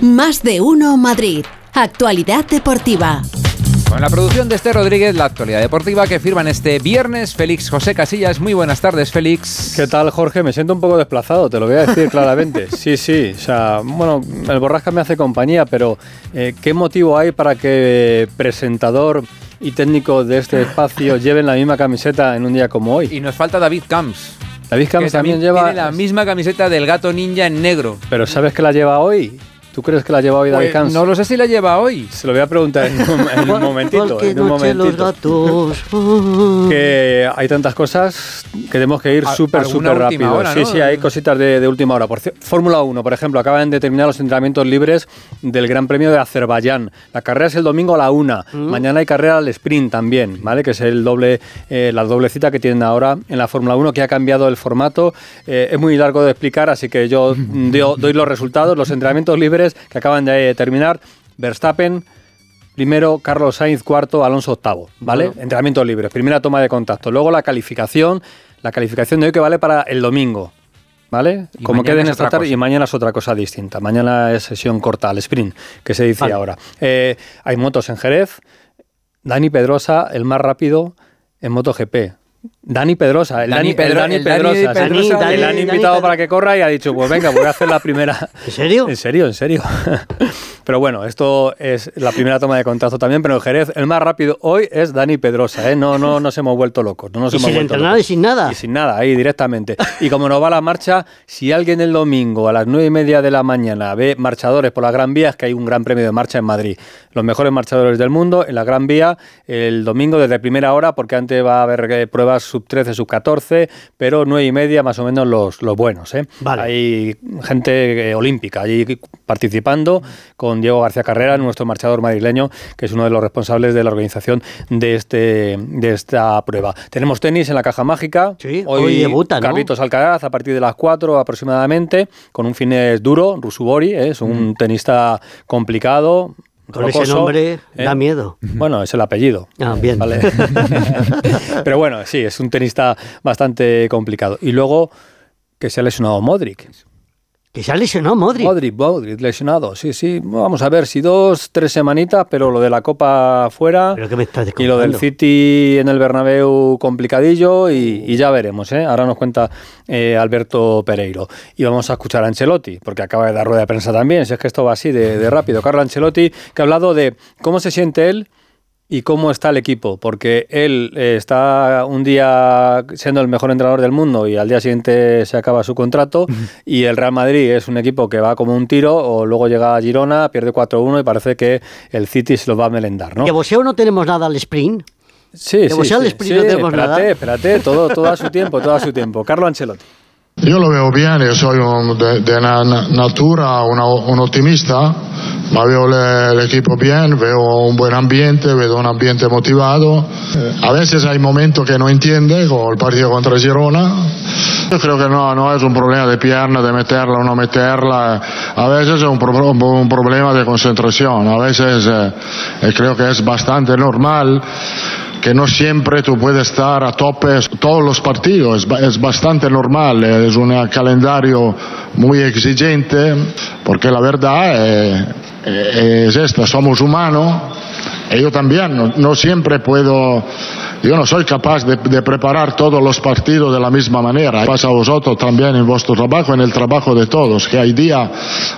Más de uno Madrid. Actualidad deportiva. Con la producción de este Rodríguez, la actualidad deportiva que firman este viernes Félix José Casillas. Muy buenas tardes, Félix. ¿Qué tal, Jorge? Me siento un poco desplazado, te lo voy a decir claramente. Sí, sí, o sea, bueno, el Borrasca me hace compañía, pero eh, ¿qué motivo hay para que presentador y técnico de este espacio lleven la misma camiseta en un día como hoy? Y nos falta David Camps. David Camps también, lleva... Tiene la misma camiseta del gato ninja en negro. Pero ¿sabes que la lleva hoy? ¿Tú crees que la lleva hoy David pues, No lo sé si la lleva hoy. Se lo voy a preguntar en un, momentito. En un momentito. Los gatos. que hay tantas cosas que tenemos que ir súper, súper rápido. Sí, sí, hay cositas de, última hora. Fórmula 1, por ejemplo, acaban de terminar los entrenamientos libres del Gran Premio de Azerbaiyán. La carrera es el domingo a la una. Mm. Mañana hay carrera al sprint también, ¿vale? Que es el doble, eh, la doble cita que tienen ahora en la Fórmula 1, que ha cambiado el formato. Eh, es muy largo de explicar, así que yo doy los resultados. Los entrenamientos libres que acaban de terminar. Verstappen, primero, Carlos Sainz cuarto, Alonso octavo, ¿vale? Entrenamiento libre, primera toma de contacto. Luego la calificación, la calificación de hoy que vale para el domingo. ¿Vale? Como queden esta tarde y mañana es otra cosa distinta. Mañana es sesión corta, al sprint, que se dice ahora. Eh, hay motos en Jerez. Dani Pedrosa, el más rápido en MotoGP. Dani Pedrosa, el Dani, Pedrosa, el han invitado para que corra y ha dicho, pues venga, voy a hacer la primera. ¿En serio? En serio, en serio. Pero bueno, esto es la primera toma de contacto también, pero en Jerez el más rápido hoy es Dani Pedrosa, ¿eh? No, no nos hemos vuelto locos. No nos y sin entrenar y sin nada. Y sin nada, ahí directamente. Y como nos va la marcha, si alguien el domingo a las nueve y media de la mañana ve marchadores por la Gran Vía, es que hay un gran premio de marcha en Madrid. Los mejores marchadores del mundo en la Gran Vía el domingo desde primera hora, porque antes va a haber eh, pruebas sub 13, sub 14, pero nueve y media más o menos los, los buenos. ¿eh? Hay gente eh, olímpica allí participando con Diego García Carrera, nuestro marchador madrileño, que es uno de los responsables de la organización de, este, de esta prueba. Tenemos tenis en la caja mágica. Sí, hoy, debuta, Carlitos Alcaraz a partir de las 4 aproximadamente, con un fines duro, Rusubori, ¿eh? es un mm. tenista complicado, con ese nombre ¿eh? da miedo. Bueno, es el apellido. Ah, bien. Pero bueno, sí, es un tenista bastante complicado. Y luego que se ha lesionado Modric. Que se ha lesionado Modric. Modric, Modric, lesionado, sí, sí. Vamos a ver si dos, tres semanitas, pero lo de la Copa fuera. ¿Pero qué me estás y lo del City en el Bernabéu complicadillo y, ya veremos, ¿eh? Ahora nos cuenta eh, Alberto Pereiro. Y vamos a escuchar a Ancelotti, porque acaba de dar rueda de prensa también, si es que esto va así de, de rápido. Carlo Ancelotti, que ha hablado de cómo se siente él y cómo está el equipo, porque él eh, está un día siendo el mejor entrenador del mundo y al día siguiente se acaba su contrato y el Real Madrid es un equipo que va como un tiro o luego llega a Girona, pierde 4-1 y parece que el City se lo va a melendar, ¿no? ¿Que voseo no tenemos nada al sprint? Sí, sí, sí, al sprint no tenemos espérate, nada? espérate, todo, todo a su tiempo, todo a su tiempo. Carlo Ancelotti. Io lo vedo bene, sono di una natura una, un ma vedo l'equipo bien, vedo un buen ambiente, vedo un ambiente motivado. Eh, a veces hay momentos que no entiende, como el partido contra Girona. Yo creo que no, no es un problema de pierna, de meterla o no meterla. A veces es un, pro, un problema de concentración. A veces eh, creo que es bastante normal que no siempre tú puedes estar a tope todos los partidos, es, bastante normal, es un calendario muy exigente, porque la verdad eh, eh, es esta, somos humanos, y yo también, no, siempre puedo, yo no soy capaz de, preparar todos los partidos de la misma manera. Pasa a vosotros también en vuestro trabajo, en el trabajo de todos, que hay días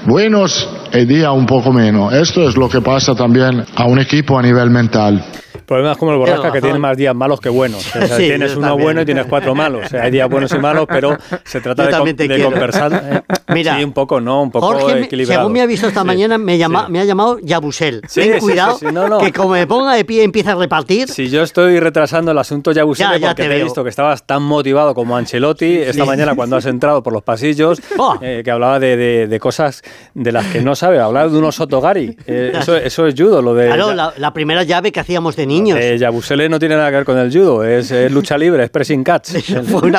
buenos y días un poco menos. Esto es lo que pasa también a un equipo a nivel mental problema es como el Borrasca, que tiene más días malos que buenos. tienes uno bueno y tienes cuatro malos. hay días buenos y malos, pero se trata de, de conversar. ¿eh? Mira, sí, un poco, ¿no? Un poco Jorge, equilibrado. Según me ha visto esta mañana, me, llama, me ha llamado Yabusel. Ten cuidado, que como me ponga de pie empieza a repartir. Si yo estoy retrasando el asunto Yabusel porque te, he visto que estabas tan motivado como Ancelotti esta mañana cuando has entrado por los pasillos, oh. eh, que hablaba de, de, cosas de las que no sabe. Hablaba de unos Sotogari. Eh, eso, eso es judo, lo de... Claro, la, la primera llave que hacíamos de niño niños. Eh, Yabusele no tiene nada que ver con el judo, es, lucha libre, es pressing catch. eso, fue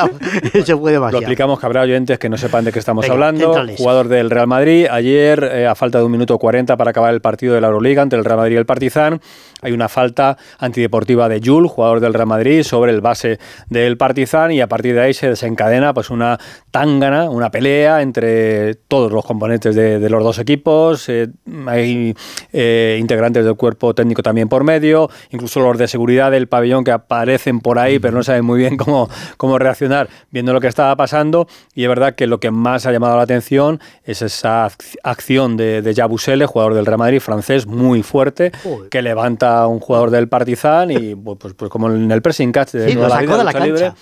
eso fue demasiado. Lo explicamos que habrá oyentes que no sepan de qué estamos hablando. Jugador del Real Madrid, ayer, eh, a falta de un minuto 40 para acabar el partido de la Euroliga entre el Real Madrid y el Partizan, hay una falta antideportiva de Jules, jugador del Real Madrid, sobre el base del Partizan y a partir de ahí se desencadena pues una tangana, una pelea entre todos los componentes de, los dos equipos. Eh, hay eh, integrantes del cuerpo técnico también por medio, incluso los de seguridad del pabellón que aparecen por ahí, pero no saben muy bien cómo, cómo reaccionar viendo lo que estaba pasando. Y es verdad que lo que más ha llamado la atención es esa acción de, de Jabusele, jugador del Real Madrid francés, muy fuerte, que levanta un jugador del Partizan y pues, pues como en el pressing catch de, la, de la cancha.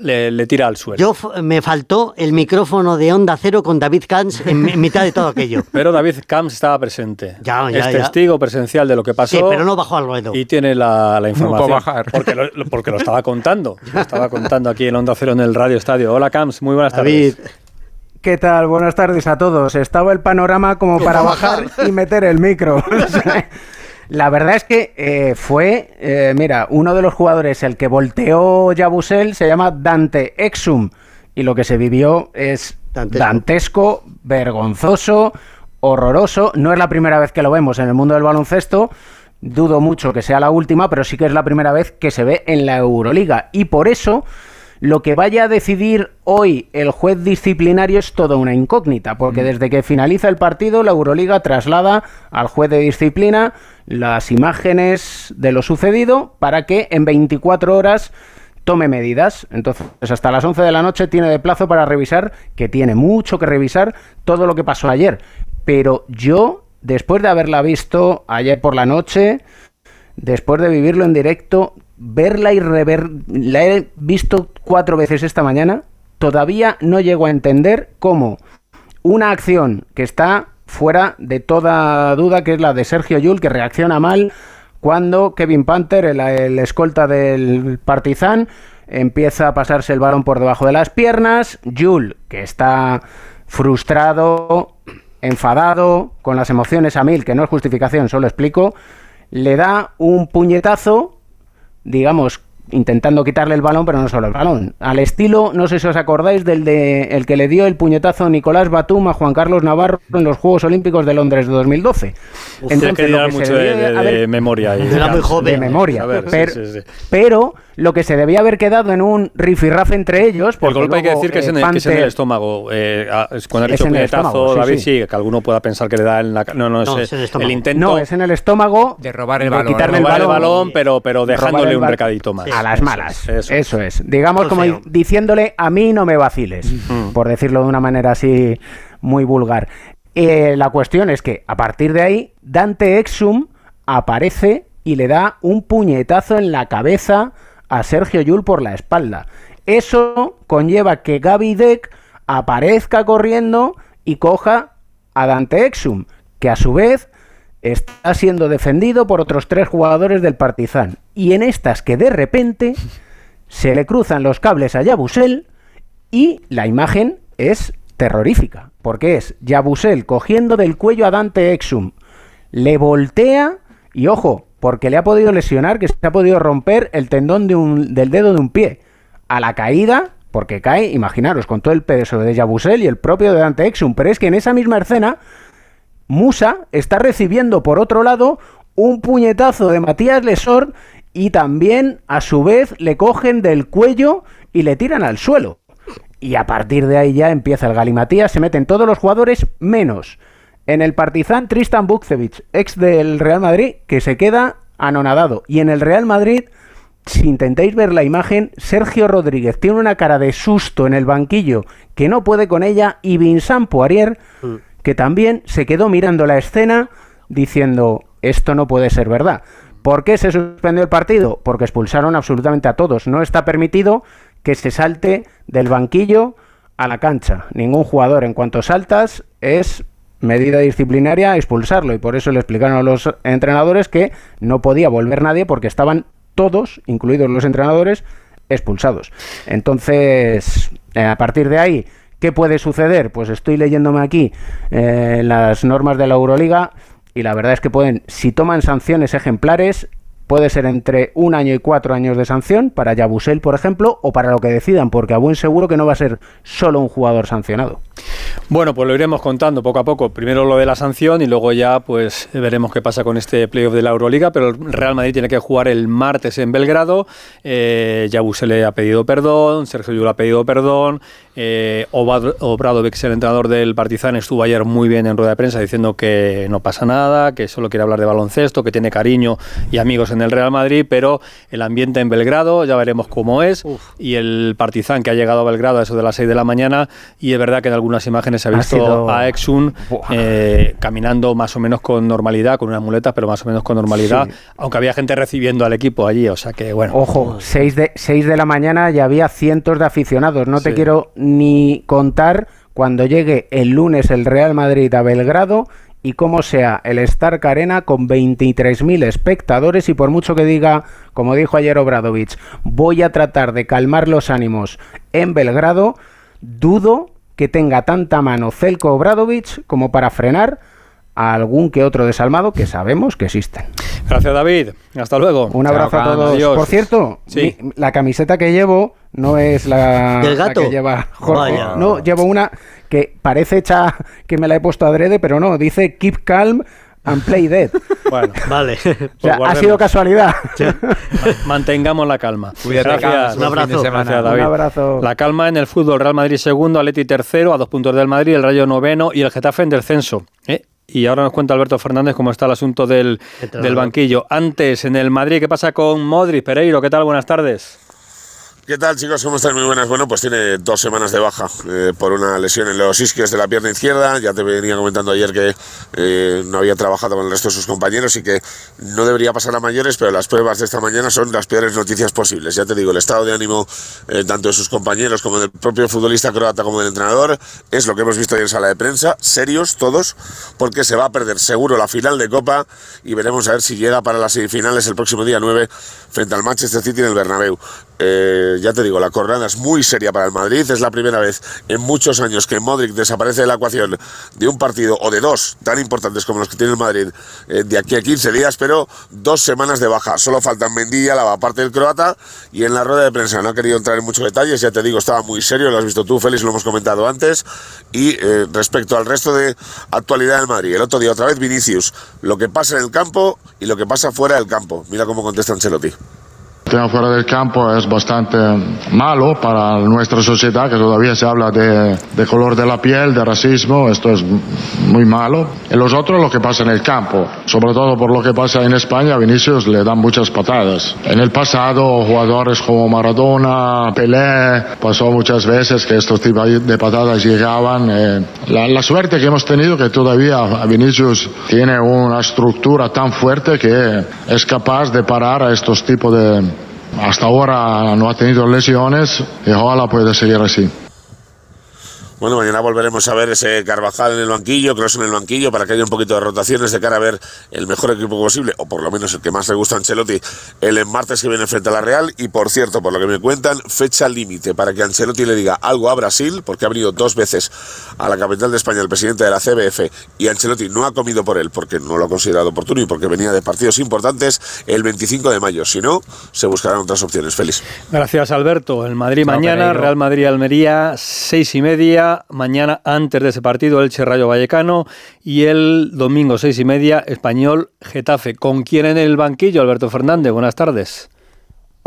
le, tira al suelo. Yo me faltó el micrófono de Onda Cero con David Camps en, mitad de todo aquello. Pero David Camps estaba presente. Ya, ya, es testigo presencial de lo que pasó. Sí, pero no bajó al ruedo. Y tiene la, información. No bajar. Porque lo, porque lo estaba contando. Lo estaba contando aquí en Onda Cero en el Radio Estadio. Hola Camps, muy buenas David. tardes. ¿Qué tal? Buenas tardes a todos. Estaba el panorama como para bajar y meter el micro. La verdad es que eh, fue, eh, mira, uno de los jugadores, el que volteó Yabusel, se llama Dante Exum. Y lo que se vivió es dantesco, vergonzoso, horroroso. No es la primera vez que lo vemos en el mundo del baloncesto. Dudo mucho que sea la última, pero sí que es la primera vez que se ve en la Euroliga. Y por eso lo que vaya a decidir hoy el juez disciplinario es toda una incógnita, porque desde que finaliza el partido, la Euroliga traslada al juez de disciplina las imágenes de lo sucedido para que en 24 horas tome medidas. Entonces, hasta las 11 de la noche tiene de plazo para revisar, que tiene mucho que revisar, todo lo que pasó ayer. Pero yo, después de haberla visto ayer por la noche, después de vivirlo en directo, verla y rever, la he visto cuatro veces esta mañana, todavía no llego a entender cómo una acción que está fuera de toda duda, que es la de Sergio Yul, que reacciona mal cuando Kevin Panther, el, escolta del Partizan, empieza a pasarse el balón por debajo de las piernas. Yul, que está frustrado, enfadado, con las emociones a mil, que no es justificación, solo explico, le da un puñetazo digamos, intentando quitarle el balón, pero no solo el balón. Al estilo, no sé si os acordáis del de el que le dio el puñetazo Nicolás Batum a Juan Carlos Navarro en los Juegos Olímpicos de Londres de 2012. Entonces, que mucho de, memoria. Era muy joven. De memoria. pero, lo que se debía haber quedado en un rifirrafe entre ellos. El golpe hay que decir que, es, en el, estómago. Eh, cuando ha dicho puñetazo, David, sí, que alguno pueda pensar que le da en la. No, no, es, el, intento. No, es en el estómago. De robar el balón. Quitarle el balón, pero, pero dejándole un recadito más. A las malas. Eso, es. Digamos como diciéndole a mí no me vaciles, mm. por decirlo de una manera así muy vulgar. Eh, la cuestión es que a partir de ahí, Dante Exum aparece y le da un puñetazo en la cabeza a Sergio Yul por la espalda. Eso conlleva que Gaby Deck aparezca corriendo y coja a Dante Exum, que a su vez está siendo defendido por otros tres jugadores del Partizan. Y en estas que de repente se le cruzan los cables a Yabusel y la imagen es terrorífica, porque es Yabusel cogiendo del cuello a Dante Exum, le voltea y ojo, porque le ha podido lesionar, que se ha podido romper el tendón del dedo de un pie. A la caída, porque cae, imaginaros, con todo el peso de Yabusel y el propio de Dante Exum, pero es que en esa misma escena Musa está recibiendo por otro lado un puñetazo de Matías Lesor y también a su vez le cogen del cuello y le tiran al suelo. Y a partir de ahí ya empieza el galimatías, se meten todos los jugadores menos en el Partizan Tristan Bukcevic, ex del Real Madrid, que se queda anonadado. Y en el Real Madrid, si intentáis ver la imagen, Sergio Rodríguez tiene una cara de susto en el banquillo que no puede con ella y Vincent Poirier mm que también se quedó mirando la escena diciendo, esto no puede ser verdad. ¿Por qué se suspendió el partido? Porque expulsaron absolutamente a todos. No está permitido que se salte del banquillo a la cancha. Ningún jugador, en cuanto saltas, es medida disciplinaria expulsarlo. Y por eso le explicaron a los entrenadores que no podía volver nadie porque estaban todos, incluidos los entrenadores, expulsados. Entonces, eh, a partir de ahí, ¿Qué puede suceder? Pues estoy leyéndome aquí eh, las normas de la Euroliga y la verdad es que pueden, si toman sanciones ejemplares, puede ser entre un año y cuatro años de sanción para Yabusel, por ejemplo, o para lo que decidan, porque a buen seguro que no va a ser solo un jugador sancionado. Bueno, pues lo iremos contando poco a poco. Primero lo de la sanción y luego ya pues veremos qué pasa con este playoff de la Euroliga, pero el Real Madrid tiene que jugar el martes en Belgrado. Eh, Yabusel le ha pedido perdón, Sergio Llull ha pedido perdón, eh, Obradovic, el entrenador del Partizan, estuvo ayer muy bien en rueda de prensa diciendo que no pasa nada, que solo quiere hablar de baloncesto, que tiene cariño y amigos en el Real Madrid, pero el ambiente en Belgrado ya veremos cómo es. Y el Partizan que ha llegado a Belgrado a eso de las 6 de la mañana y es verdad que en algunas imágenes se ha visto a Exun eh, caminando más o menos con normalidad, con unas muletas, pero más o menos con normalidad, aunque había gente recibiendo al equipo allí, o sea que bueno. Ojo, 6 de, 6 de la mañana ya había cientos de aficionados, no te quiero ni contar cuando llegue el lunes el Real Madrid a Belgrado y cómo sea el Stark Arena con 23.000 espectadores y por mucho que diga, como dijo ayer Obradovich, voy a tratar de calmar los ánimos en Belgrado, dudo que tenga tanta mano Celko Obradovich como para frenar a algún que otro desalmado que sabemos que existen. Gracias David, hasta luego. Un abrazo a todos. Por cierto, la camiseta que llevo no es la, que lleva Jorge. No, llevo una que parece hecha que me la he puesto adrede, pero no, dice Keep Calm and Play Dead. Bueno, vale. Pues ha sido casualidad. Mantengamos la calma. Gracias. Un abrazo. Un abrazo. La calma en el fútbol. Real Madrid segundo, Atleti tercero, a dos puntos del Madrid, el Rayo noveno y el Getafe en descenso. ¿Eh? Y ahora nos cuenta Alberto Fernández cómo está el asunto del, del banquillo. Antes, en el Madrid, ¿qué pasa con Modric? Pereiro, ¿qué tal? Buenas tardes. ¿Qué tal chicos? ¿Cómo están? Muy buenas. Bueno, pues tiene dos semanas de baja eh, por una lesión en los isquios de la pierna izquierda. Ya te venía comentando ayer que eh, no había trabajado con el resto de sus compañeros y que no debería pasar a mayores, pero las pruebas de esta mañana son las peores noticias posibles. Ya te digo, el estado de ánimo eh, tanto de sus compañeros como del propio futbolista croata como del entrenador es lo que hemos visto hoy en sala de prensa, serios todos, porque se va a perder seguro la final de Copa y veremos a ver si llega para las semifinales el próximo día 9 frente al Manchester City en el Bernabéu. Eh, ya te digo, la jornada es muy seria para el Madrid. Es la primera vez en muchos años que Modric desaparece de la ecuación de un partido o de dos tan importantes como los que tiene el Madrid eh, de aquí a 15 días, pero dos semanas de baja. Solo faltan Mendilla, la parte del croata y en la rueda de prensa no ha querido entrar en muchos detalles. Ya te digo, estaba muy serio, lo has visto tú, Félix, lo hemos comentado antes. Y eh, respecto al resto de actualidad del Madrid, el otro día otra vez Vinicius, lo que pasa en el campo y lo que pasa fuera del campo. Mira cómo contesta Ancelotti. Tema fuera del campo es bastante malo para nuestra sociedad, que todavía se habla de, color de la piel, de racismo, esto es muy malo. Y los otros lo que pasa en el campo, sobre todo por lo que pasa en España, a Vinicius le dan muchas patadas. En el pasado, jugadores como Maradona, Pelé, pasó muchas veces que estos tipos de patadas llegaban. Eh, la, la suerte que hemos tenido que todavía Vinicius tiene una estructura tan fuerte que es capaz de parar a estos tipos de hasta ahora no ha tenido lesiones y ojalá pueda seguir así. Bueno, mañana volveremos a ver ese Carvajal en el banquillo, Cross en el banquillo, para que haya un poquito de rotaciones de cara a ver el mejor equipo posible, o por lo menos el que más le gusta a Ancelotti, el martes que viene frente a la Real. Y por cierto, por lo que me cuentan, fecha límite para que Ancelotti le diga algo a Brasil, porque ha venido dos veces a la capital de España el presidente de la CBF, y Ancelotti no ha comido por él, porque no lo ha considerado oportuno y porque venía de partidos importantes, el 25 de mayo. Si no, se buscarán otras opciones. Feliz. Gracias, Alberto. El Madrid mañana, Real Madrid-Almería, seis y media mañana antes de ese partido Elche Rayo Vallecano y el domingo seis y media Español Getafe. ¿Con quién en el banquillo, Alberto Fernández? Buenas tardes.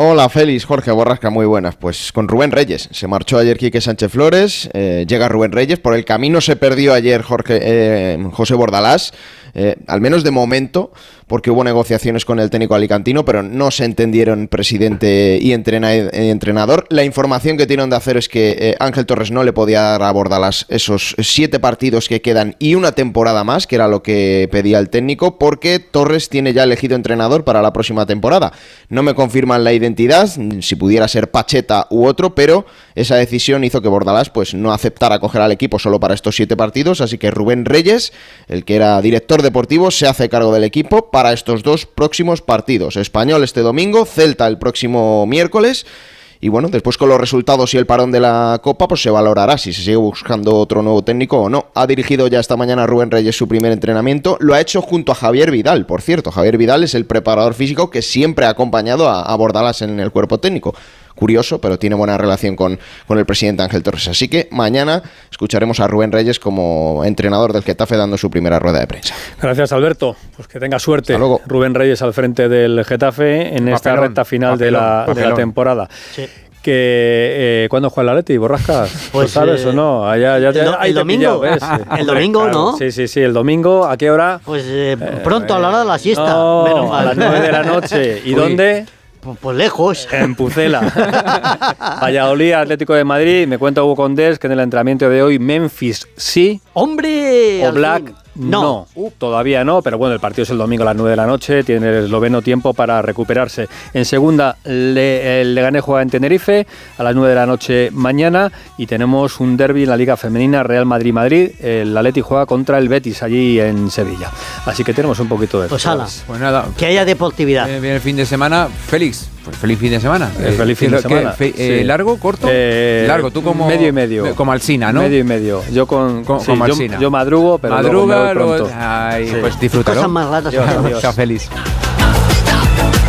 Hola Félix, Jorge Borrasca, muy buenas. Pues con Rubén Reyes. Se marchó ayer Quique Sánchez Flores, eh, llega Rubén Reyes. Por el camino se perdió ayer Jorge, eh, José Bordalás, eh, al menos de momento porque hubo negociaciones con el técnico alicantino, pero no se entendieron presidente y entrenador. La información que tienen de hacer es que eh, Ángel Torres no le podía dar a Bordalas esos siete partidos que quedan y una temporada más, que era lo que pedía el técnico, porque Torres tiene ya elegido entrenador para la próxima temporada. No me confirman la identidad, si pudiera ser Pacheta u otro, pero esa decisión hizo que Bordalás pues, no aceptara coger al equipo solo para estos siete partidos, así que Rubén Reyes, el que era director deportivo, se hace cargo del equipo para estos dos próximos partidos. Español este domingo, Celta el próximo miércoles y bueno, después con los resultados y el parón de la Copa, pues se valorará si se sigue buscando otro nuevo técnico o no. Ha dirigido ya esta mañana Rubén Reyes su primer entrenamiento, lo ha hecho junto a Javier Vidal, por cierto. Javier Vidal es el preparador físico que siempre ha acompañado a Bordalas en el cuerpo técnico curioso, pero tiene buena relación con, con, el presidente Ángel Torres. Así que mañana escucharemos a Rubén Reyes como entrenador del Getafe dando su primera rueda de prensa. Gracias, Alberto. Pues que tenga suerte. Luego. Rubén Reyes al frente del Getafe en esta recta final de, la, de, la, temporada. Sí que eh, ¿cuándo juega el Atleti? ¿Borrascas? Pues, ¿Sabes o no? Allá, ya, el, domingo. el domingo, ¿no? Sí, sí, sí, el domingo. ¿A qué hora? Pues eh, pronto, a la hora de la siesta. No, a las 9 de la noche. ¿Y dónde? Pues, pues, lejos. En Pucela. Valladolid, Atlético de Madrid. Me cuenta Hugo Condés que en el entrenamiento de hoy Memphis sí. ¡Hombre! O Black no, todavía no, pero bueno, el partido es el domingo a las 9 de la noche, tiene el esloveno tiempo para recuperarse. En segunda, le, el Leganés juega en Tenerife a las 9 de la noche mañana y tenemos un derby en la Liga Femenina Real Madrid-Madrid. El Atleti juega contra el Betis allí en Sevilla. Así que tenemos un poquito de... Pues, pues nada, que haya deportividad. Viene el fin de semana. Félix, feliz fin de semana. Eh, feliz fin de semana. Eh, ¿Largo, corto? Eh, Largo, tú como... Medio y medio. Como Alsina, ¿no? Medio y medio. Yo con... como Alsina. Yo, madrugo, pero Madruga, pronto. Ay, pues disfrútalo. Cosas más raras. Chao, feliz.